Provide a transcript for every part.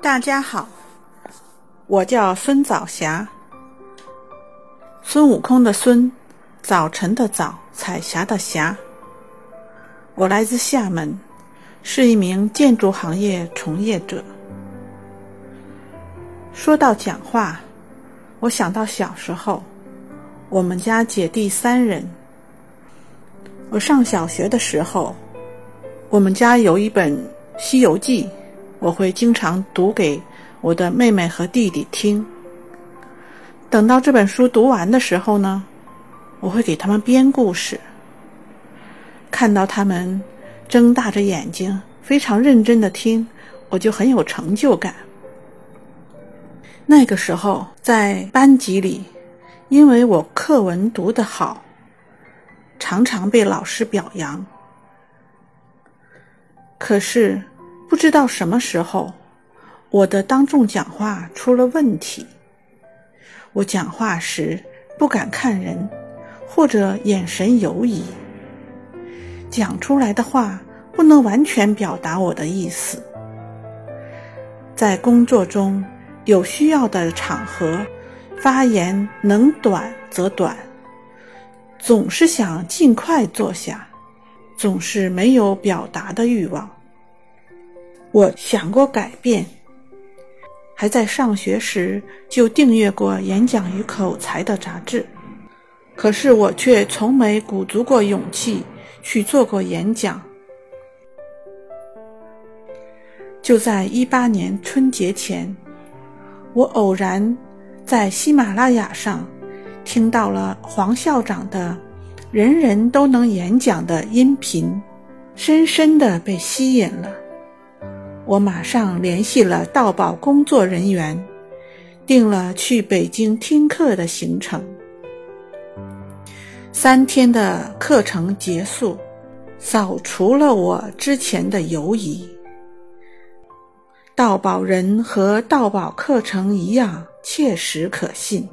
大家好，我叫孙早霞，孙悟空的孙，早晨的早，彩霞的霞。我来自厦门，是一名建筑行业从业者。说到讲话，我想到小时候，我们家姐弟三人。我上小学的时候，我们家有一本《西游记》。我会经常读给我的妹妹和弟弟听。等到这本书读完的时候呢，我会给他们编故事。看到他们睁大着眼睛，非常认真的听，我就很有成就感。那个时候在班级里，因为我课文读得好，常常被老师表扬。可是。不知道什么时候，我的当众讲话出了问题。我讲话时不敢看人，或者眼神游移，讲出来的话不能完全表达我的意思。在工作中有需要的场合，发言能短则短，总是想尽快坐下，总是没有表达的欲望。我想过改变，还在上学时就订阅过《演讲与口才》的杂志，可是我却从没鼓足过勇气去做过演讲。就在一八年春节前，我偶然在喜马拉雅上听到了黄校长的《人人都能演讲》的音频，深深的被吸引了。我马上联系了道宝工作人员，定了去北京听课的行程。三天的课程结束，扫除了我之前的犹疑。道宝人和道宝课程一样，切实可信。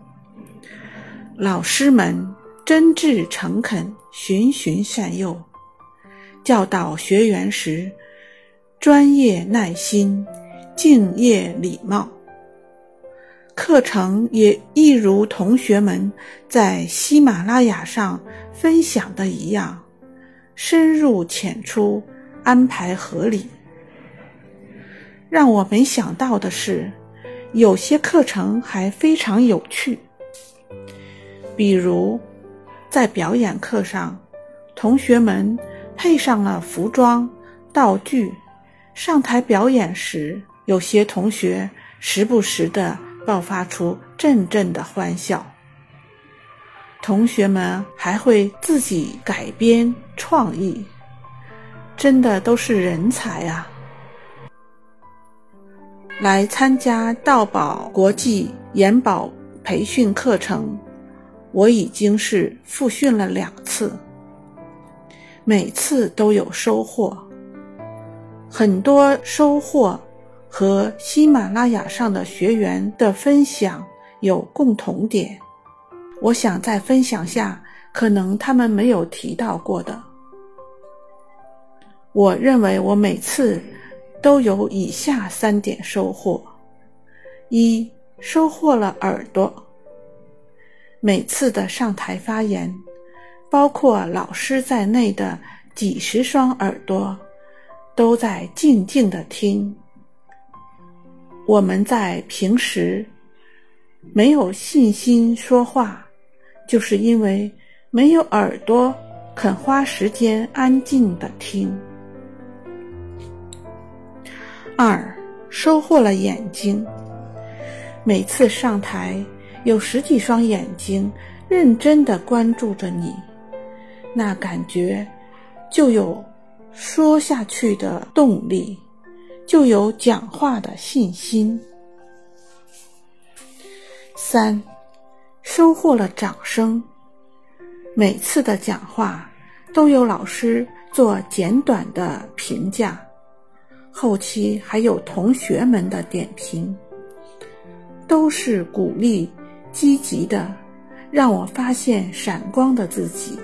老师们真挚诚恳，循循善诱，教导学员时。专业、耐心、敬业、礼貌。课程也一如同学们在喜马拉雅上分享的一样，深入浅出，安排合理。让我没想到的是，有些课程还非常有趣。比如，在表演课上，同学们配上了服装、道具。上台表演时，有些同学时不时的爆发出阵阵的欢笑。同学们还会自己改编创意，真的都是人才啊！来参加道宝国际研保培训课程，我已经是复训了两次，每次都有收获。很多收获和喜马拉雅上的学员的分享有共同点，我想在分享下，可能他们没有提到过的。我认为我每次都有以下三点收获：一、收获了耳朵。每次的上台发言，包括老师在内的几十双耳朵。都在静静的听。我们在平时没有信心说话，就是因为没有耳朵肯花时间安静的听。二，收获了眼睛。每次上台，有十几双眼睛认真的关注着你，那感觉就有。说下去的动力，就有讲话的信心。三，收获了掌声。每次的讲话都有老师做简短的评价，后期还有同学们的点评，都是鼓励、积极的，让我发现闪光的自己。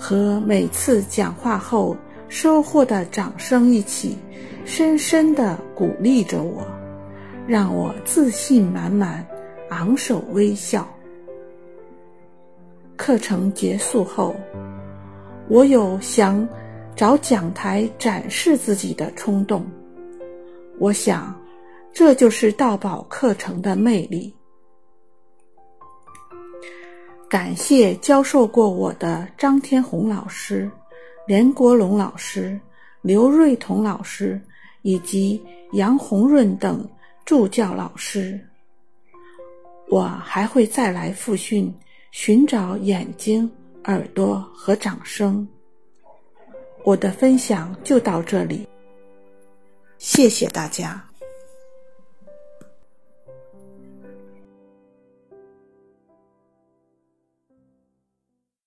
和每次讲话后收获的掌声一起，深深地鼓励着我，让我自信满满，昂首微笑。课程结束后，我有想找讲台展示自己的冲动。我想，这就是道宝课程的魅力。感谢教授过我的张天红老师、连国龙老师、刘瑞彤老师以及杨红润等助教老师。我还会再来复训。寻找眼睛、耳朵和掌声。我的分享就到这里，谢谢大家。